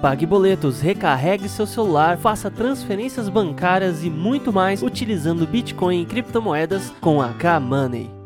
Pague boletos, recarregue seu celular, faça transferências bancárias e muito mais utilizando Bitcoin e criptomoedas com a K-Money.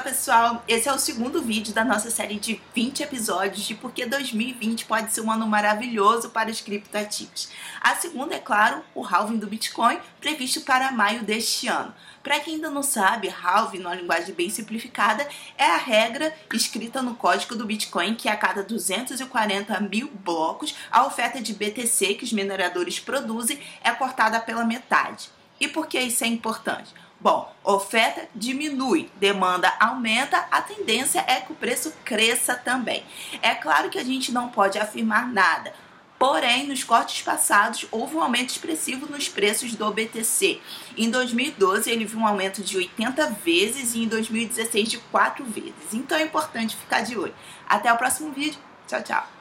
Olá pessoal, esse é o segundo vídeo da nossa série de 20 episódios de por que 2020 pode ser um ano maravilhoso para os criptoativos. A segunda é, claro, o halving do Bitcoin, previsto para maio deste ano. Para quem ainda não sabe, halving, numa linguagem bem simplificada, é a regra escrita no código do Bitcoin que a cada 240 mil blocos, a oferta de BTC que os mineradores produzem é cortada pela metade. E por que isso é importante? Bom, oferta diminui, demanda aumenta, a tendência é que o preço cresça também. É claro que a gente não pode afirmar nada. Porém, nos cortes passados, houve um aumento expressivo nos preços do BTC. Em 2012, ele viu um aumento de 80 vezes e em 2016 de 4 vezes. Então é importante ficar de olho. Até o próximo vídeo. Tchau, tchau.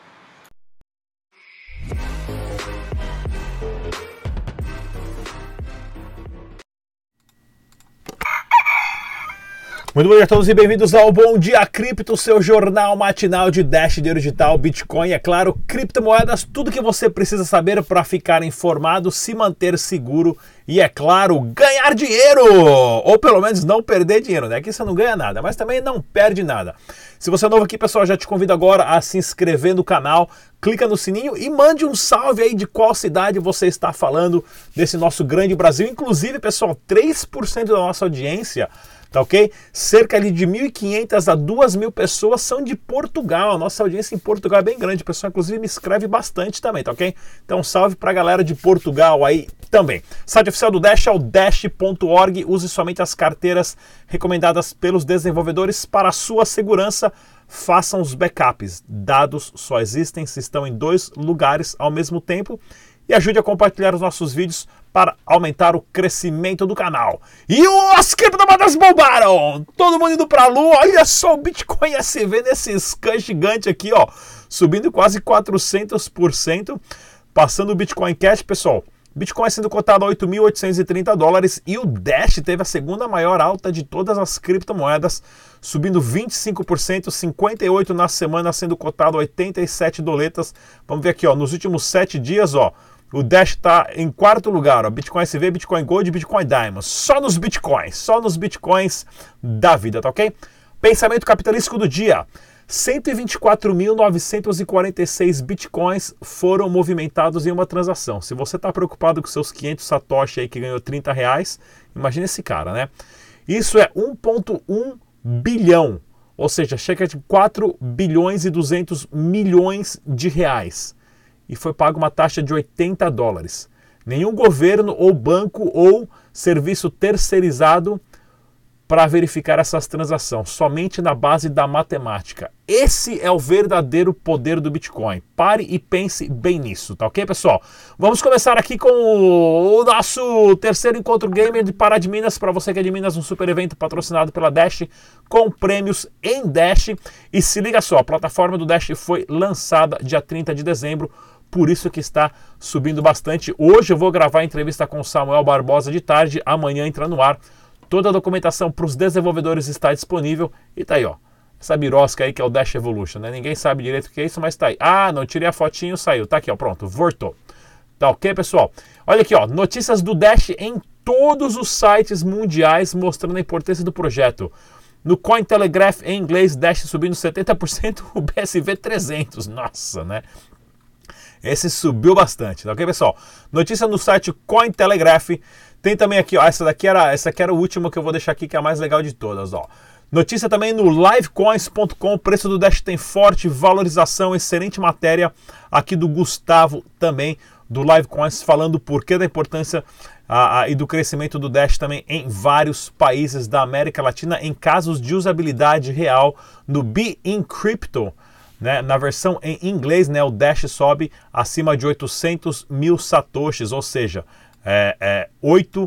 Muito bom dia a todos e bem-vindos ao Bom Dia Cripto, seu jornal matinal de Dash, dinheiro digital, Bitcoin, é claro, criptomoedas, tudo que você precisa saber para ficar informado, se manter seguro e, é claro, ganhar dinheiro! Ou pelo menos não perder dinheiro, né? Aqui você não ganha nada, mas também não perde nada. Se você é novo aqui, pessoal, já te convido agora a se inscrever no canal, clica no sininho e mande um salve aí de qual cidade você está falando desse nosso grande Brasil. Inclusive, pessoal, 3% da nossa audiência tá ok? Cerca ali de 1.500 a 2.000 pessoas são de Portugal. A nossa audiência em Portugal é bem grande. O pessoal, inclusive, me escreve bastante também, tá ok? Então, salve pra galera de Portugal aí também. Site oficial do Dash é o dash.org. Use somente as carteiras recomendadas pelos desenvolvedores para a sua segurança. Façam os backups. Dados só existem se estão em dois lugares ao mesmo tempo e ajude a compartilhar os nossos vídeos para aumentar o crescimento do canal. E as criptomoedas bombaram! Todo mundo indo para a lua. Olha só o Bitcoin SV nesse scan gigante aqui, ó, subindo quase 400%, passando o Bitcoin Cash, pessoal. Bitcoin sendo cotado a 8.830 dólares e o Dash teve a segunda maior alta de todas as criptomoedas, subindo 25%, 58 na semana, sendo cotado a 87 doletas. Vamos ver aqui, ó, nos últimos sete dias, ó, o Dash está em quarto lugar, ó, Bitcoin SV, Bitcoin Gold e Bitcoin Diamond. Só nos Bitcoins, só nos Bitcoins da vida, tá ok? Pensamento capitalístico do dia. 124.946 bitcoins foram movimentados em uma transação. Se você está preocupado com seus 500 satoshi aí que ganhou 30 reais, imagine esse cara, né? Isso é 1.1 bilhão, ou seja, chega de 4 bilhões e 200 milhões de reais e foi paga uma taxa de 80 dólares. Nenhum governo ou banco ou serviço terceirizado para verificar essas transações, somente na base da matemática. Esse é o verdadeiro poder do Bitcoin. Pare e pense bem nisso, tá ok, pessoal? Vamos começar aqui com o nosso terceiro encontro gamer de Pará de Minas. Para você que é de Minas, um super evento patrocinado pela Dash, com prêmios em Dash. E se liga só, a plataforma do Dash foi lançada dia 30 de dezembro por isso que está subindo bastante. Hoje eu vou gravar a entrevista com Samuel Barbosa de tarde, amanhã entra no ar. Toda a documentação para os desenvolvedores está disponível e tá aí, ó. Essa birosca aí que é o Dash Evolution, né? Ninguém sabe direito o que é isso, mas tá aí. Ah, não, tirei a fotinho, saiu. Tá aqui, ó, pronto, voltou. Tá ok, pessoal? Olha aqui, ó, notícias do Dash em todos os sites mundiais mostrando a importância do projeto. No Cointelegraph em inglês, Dash subindo 70%, o BSV 300. Nossa, né? Esse subiu bastante, tá ok, pessoal? Notícia no site Cointelegraph. Tem também aqui, ó, essa daqui era, essa aqui era o último que eu vou deixar aqui, que é a mais legal de todas, ó. Notícia também no livecoins.com, preço do Dash tem forte valorização, excelente matéria aqui do Gustavo também, do Livecoins, falando o porquê da importância a, a, e do crescimento do Dash também em vários países da América Latina, em casos de usabilidade real no Be In Crypto, né? Na versão em inglês, né, o Dash sobe acima de 800 mil satoshis, ou seja, é, é 8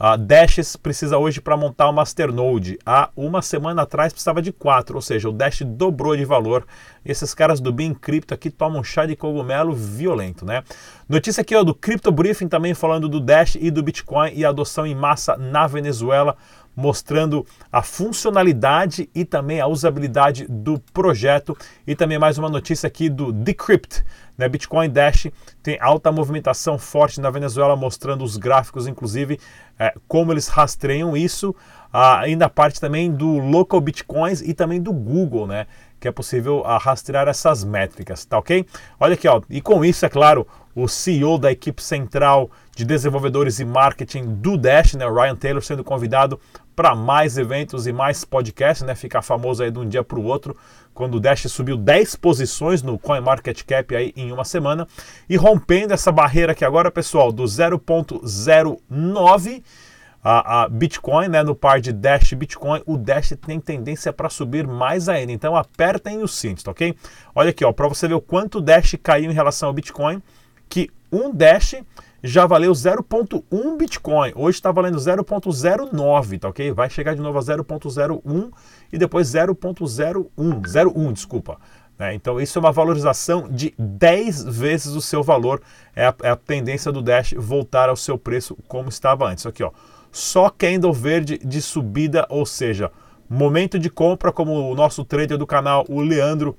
uh, Dashes precisa hoje para montar o Masternode. Há uma semana atrás precisava de 4, ou seja, o Dash dobrou de valor. E esses caras do Bin Crypto aqui tomam um chá de cogumelo violento, né? Notícia aqui ó, do Crypto Briefing também falando do Dash e do Bitcoin e adoção em massa na Venezuela. Mostrando a funcionalidade e também a usabilidade do projeto. E também mais uma notícia aqui do Decrypt. Né? Bitcoin Dash tem alta movimentação forte na Venezuela, mostrando os gráficos, inclusive, é, como eles rastreiam isso. Ah, e na parte também do Local Bitcoins e também do Google, né? que é possível ah, rastrear essas métricas, tá ok? Olha aqui, ó, e com isso, é claro, o CEO da equipe central de desenvolvedores e marketing do Dash, né, Ryan Taylor, sendo convidado para mais eventos e mais podcasts, né, ficar famoso aí de um dia para o outro, quando o Dash subiu 10 posições no CoinMarketCap aí em uma semana e rompendo essa barreira aqui agora, pessoal, do 0.09 a, a, Bitcoin, né, no par de Dash Bitcoin, o Dash tem tendência para subir mais ainda. Então apertem os cintos, tá ok? Olha aqui, ó, para você ver o quanto o Dash caiu em relação ao Bitcoin, um Dash já valeu 0.1 Bitcoin. Hoje está valendo 0.09, tá ok? Vai chegar de novo a 0.01 e depois 0.01, 01, desculpa. Né? Então isso é uma valorização de 10 vezes o seu valor. É a, é a tendência do Dash voltar ao seu preço como estava antes. Aqui, ó só candle verde de subida, ou seja, momento de compra, como o nosso trader do canal, o Leandro,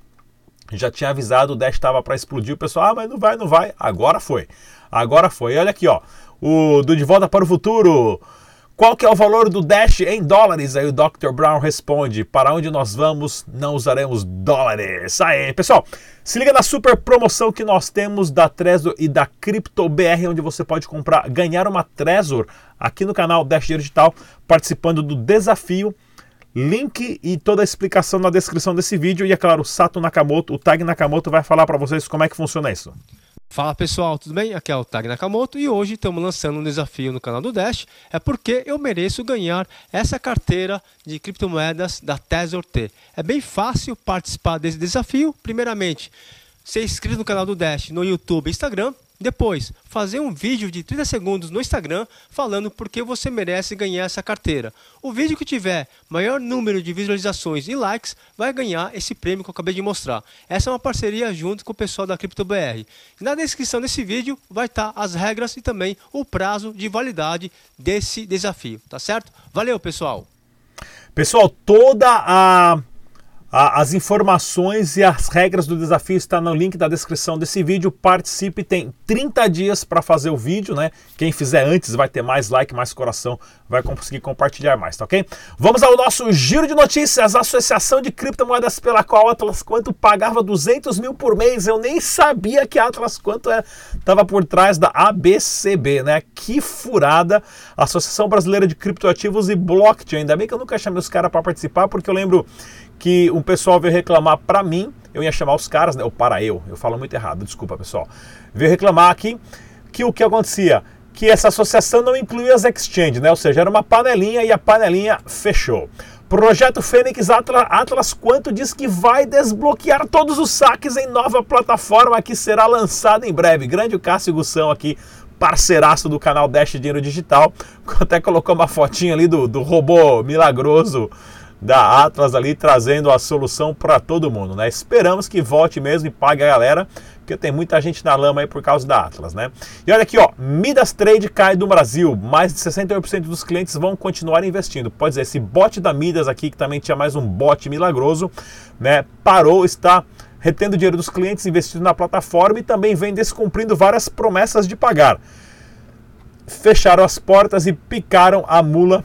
já tinha avisado, o Dash estava para explodir, o pessoal, ah, mas não vai, não vai, agora foi, agora foi. E olha aqui, ó, o do De Volta para o Futuro, qual que é o valor do Dash em dólares? Aí o Dr. Brown responde: Para onde nós vamos, não usaremos dólares. Aí, pessoal, se liga na super promoção que nós temos da Trezor e da CryptoBR, onde você pode comprar, ganhar uma Trezor aqui no canal Dash Digital, participando do desafio. Link e toda a explicação na descrição desse vídeo. E é claro, o Sato Nakamoto, o Tag Nakamoto, vai falar para vocês como é que funciona isso. Fala pessoal, tudo bem? Aqui é o Tag Nakamoto e hoje estamos lançando um desafio no canal do Dash. É porque eu mereço ganhar essa carteira de criptomoedas da Tezor T. É bem fácil participar desse desafio. Primeiramente, ser inscrito no canal do Dash no YouTube e Instagram depois, fazer um vídeo de 30 segundos no Instagram falando por que você merece ganhar essa carteira. O vídeo que tiver maior número de visualizações e likes vai ganhar esse prêmio que eu acabei de mostrar. Essa é uma parceria junto com o pessoal da CryptoBR. Na descrição desse vídeo vai estar as regras e também o prazo de validade desse desafio, tá certo? Valeu, pessoal! Pessoal, toda a as informações e as regras do desafio estão no link da descrição desse vídeo. Participe, tem 30 dias para fazer o vídeo, né? Quem fizer antes vai ter mais like, mais coração, vai conseguir compartilhar mais, tá ok? Vamos ao nosso giro de notícias. A Associação de Criptomoedas pela qual Atlas Quanto pagava 200 mil por mês. Eu nem sabia que a Atlas Quanto estava é, por trás da ABCB, né? Que furada. Associação Brasileira de Criptoativos e Blockchain. Ainda bem que eu nunca chamei os caras para participar, porque eu lembro que um pessoal veio reclamar para mim, eu ia chamar os caras, né, ou para eu, eu falo muito errado, desculpa pessoal, veio reclamar aqui que o que acontecia? Que essa associação não incluía as exchanges, né? ou seja, era uma panelinha e a panelinha fechou. Projeto Fênix Atlas, Atlas Quanto diz que vai desbloquear todos os saques em nova plataforma que será lançada em breve. Grande o Cássio Gussão aqui, parceiraço do canal Dash Dinheiro Digital, até colocou uma fotinha ali do, do robô milagroso da Atlas ali trazendo a solução para todo mundo, né? Esperamos que volte mesmo e pague a galera, porque tem muita gente na lama aí por causa da Atlas, né? E olha aqui, ó, Midas Trade cai do Brasil, mais de 68% dos clientes vão continuar investindo. Pode dizer, esse bot da Midas aqui, que também tinha mais um bot milagroso, né? Parou, está retendo dinheiro dos clientes, investindo na plataforma e também vem descumprindo várias promessas de pagar. Fecharam as portas e picaram a mula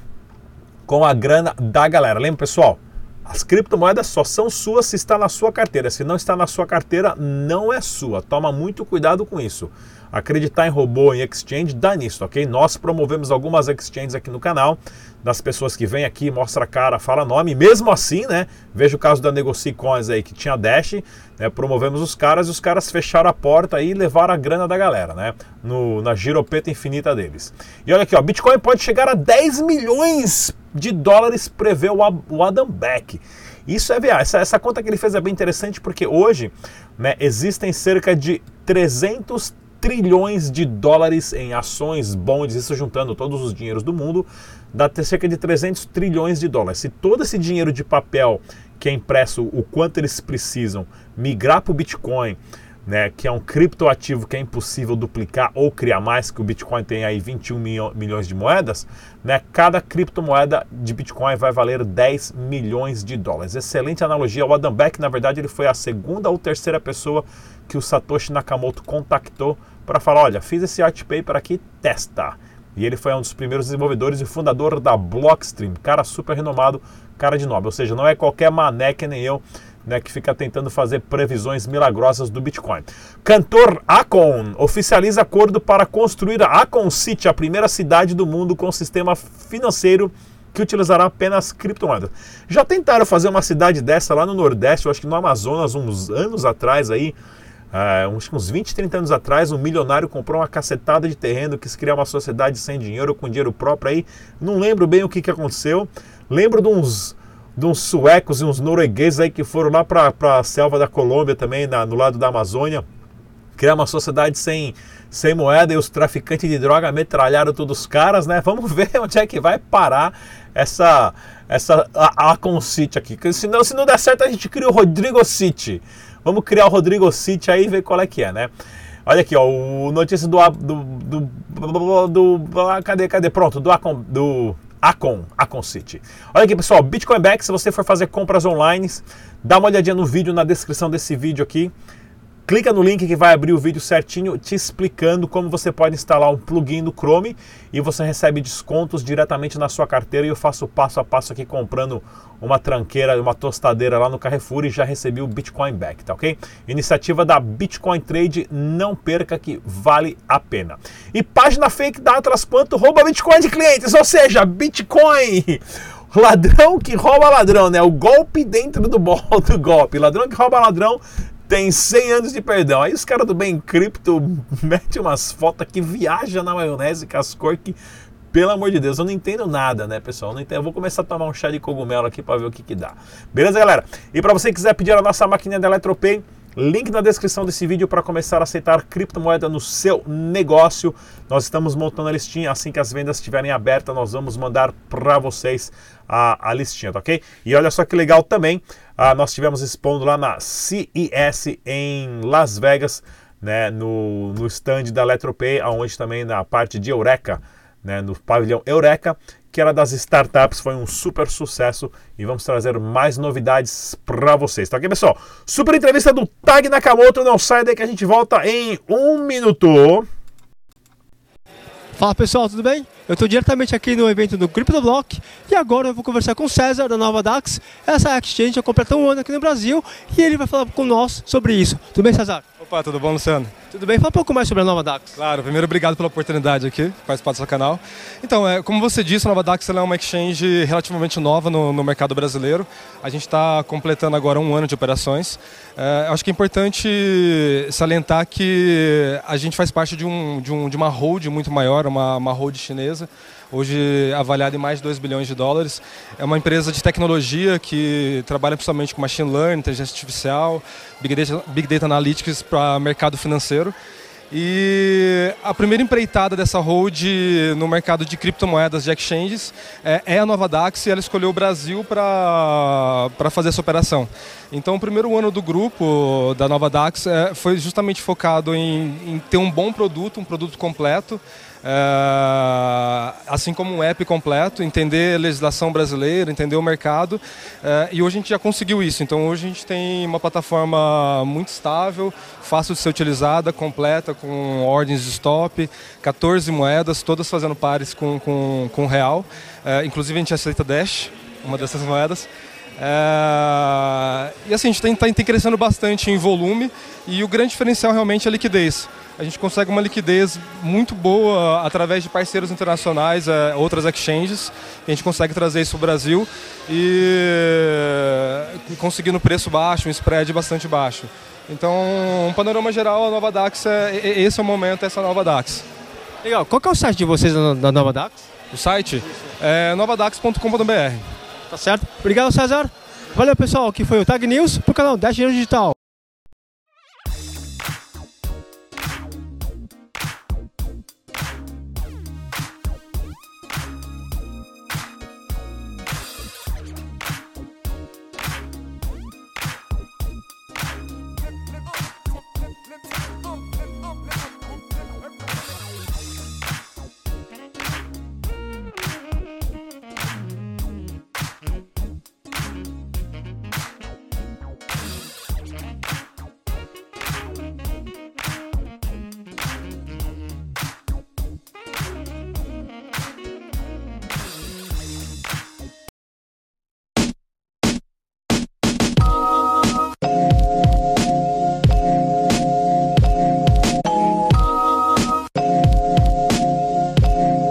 com a grana da galera. Lembra, pessoal? As criptomoedas só são suas se está na sua carteira. Se não está na sua carteira, não é sua. Toma muito cuidado com isso. Acreditar em robô, em exchange, dá nisso, ok? Nós promovemos algumas exchanges aqui no canal, das pessoas que vêm aqui, mostra a cara, fala nome. Mesmo assim, né? Veja o caso da Negocicoins aí, que tinha Dash, né? Promovemos os caras e os caras fecharam a porta e levaram a grana da galera, né? No, na giropeta infinita deles. E olha aqui, ó, Bitcoin pode chegar a 10 milhões de dólares, prevê o Adam Beck. Isso é VA. Essa, essa conta que ele fez é bem interessante porque hoje né, existem cerca de 300 trilhões de dólares em ações, bonds, isso juntando todos os dinheiros do mundo, dá cerca de 300 trilhões de dólares. Se todo esse dinheiro de papel que é impresso, o quanto eles precisam, migrar para o Bitcoin, né, que é um criptoativo que é impossível duplicar ou criar mais, que o Bitcoin tem aí 21 milhões de moedas, né, cada criptomoeda de Bitcoin vai valer 10 milhões de dólares. Excelente analogia. O Adam Beck, na verdade, ele foi a segunda ou terceira pessoa que o Satoshi Nakamoto contactou para falar: olha, fiz esse art paper aqui, testa. E ele foi um dos primeiros desenvolvedores e fundador da Blockstream, cara super renomado, cara de nome. Ou seja, não é qualquer mané que nem eu né, que fica tentando fazer previsões milagrosas do Bitcoin. Cantor Akon oficializa acordo para construir a Akon City, a primeira cidade do mundo com sistema financeiro que utilizará apenas criptomoedas. Já tentaram fazer uma cidade dessa lá no Nordeste, eu acho que no Amazonas, uns anos atrás aí, Uh, uns, uns 20, 30 anos atrás, um milionário comprou uma cacetada de terreno, quis criar uma sociedade sem dinheiro, com dinheiro próprio aí. Não lembro bem o que, que aconteceu. Lembro de uns de uns suecos e uns noruegueses aí que foram lá para a selva da Colômbia também, na, no lado da Amazônia, criar uma sociedade sem, sem moeda e os traficantes de droga metralharam todos os caras, né? Vamos ver onde é que vai parar essa essa Acon City aqui. Se não, se não der certo, a gente cria o Rodrigo City. Vamos criar o Rodrigo City aí e ver qual é que é, né? Olha aqui, ó, o notícia do do, do, do, do, do cadê, cadê? Pronto, do, do Acon, Acon City. Olha aqui, pessoal, Bitcoin Back, se você for fazer compras online, dá uma olhadinha no vídeo, na descrição desse vídeo aqui. Clica no link que vai abrir o vídeo certinho te explicando como você pode instalar um plugin no Chrome e você recebe descontos diretamente na sua carteira. E eu faço passo a passo aqui comprando uma tranqueira, uma tostadeira lá no Carrefour e já recebi o Bitcoin Back, tá ok? Iniciativa da Bitcoin Trade, não perca que vale a pena. E página fake da Atlas Quanto rouba Bitcoin de clientes, ou seja, Bitcoin ladrão que rouba ladrão, né? O golpe dentro do, do golpe. Ladrão que rouba ladrão tem 100 anos de perdão. Aí os caras do Bem Cripto metem umas fotos que viaja na maionese com as cores que, pelo amor de Deus, eu não entendo nada, né, pessoal? Eu, não entendo. eu vou começar a tomar um chá de cogumelo aqui para ver o que, que dá. Beleza, galera? E para você que quiser pedir a nossa maquininha da Eletropay, Link na descrição desse vídeo para começar a aceitar criptomoeda no seu negócio. Nós estamos montando a listinha. Assim que as vendas estiverem abertas, nós vamos mandar para vocês a, a listinha, tá ok? E olha só que legal também, ah, nós tivemos expondo lá na CES em Las Vegas, né, no, no stand da Eletropay, onde também na parte de Eureka, né, no pavilhão Eureka, que era das startups, foi um super sucesso e vamos trazer mais novidades para vocês, tá ok, pessoal? Super entrevista do Tag Nakamoto, não sai daí que a gente volta em um minuto. Fala pessoal, tudo bem? Eu estou diretamente aqui no evento do CryptoBlock e agora eu vou conversar com o César da Nova Dax. Essa exchange já completou um ano aqui no Brasil e ele vai falar com nós sobre isso. Tudo bem, César? Opa, tudo bom, Luciano? Tudo bem? Fala um pouco mais sobre a Nova Dax. Claro, primeiro obrigado pela oportunidade aqui, participar do seu canal. Então, é, como você disse, a Nova Dax é uma exchange relativamente nova no, no mercado brasileiro. A gente está completando agora um ano de operações. É, acho que é importante salientar que a gente faz parte de, um, de, um, de uma hold muito maior, uma, uma hold chinesa, hoje avaliada em mais de 2 bilhões de dólares. É uma empresa de tecnologia que trabalha principalmente com machine learning, inteligência artificial, big data, big data analytics para mercado financeiro. E a primeira empreitada dessa hold no mercado de criptomoedas de exchanges é, é a Nova Dax e ela escolheu o Brasil para fazer essa operação. Então, o primeiro ano do grupo da Nova Dax é, foi justamente focado em, em ter um bom produto, um produto completo, assim como um app completo, entender a legislação brasileira, entender o mercado. É, e hoje a gente já conseguiu isso. Então hoje a gente tem uma plataforma muito estável, fácil de ser utilizada, completa, com ordens de stop, 14 moedas, todas fazendo pares com, com, com real. É, inclusive a gente aceita Dash, uma dessas moedas. É... E assim, a gente tem, tem, tem crescendo bastante em volume e o grande diferencial realmente é a liquidez a gente consegue uma liquidez muito boa através de parceiros internacionais, é, outras exchanges. A gente consegue trazer isso para o Brasil e conseguindo preço baixo, um spread bastante baixo. Então, um panorama geral, a Nova Dax, é, esse é o momento, essa nova Dax. Legal. Qual é o site de vocês da Nova Dax? O site é novadax.com.br. Tá certo. Obrigado, César. Valeu, pessoal. Que foi o Tag News para o canal Dash Digital.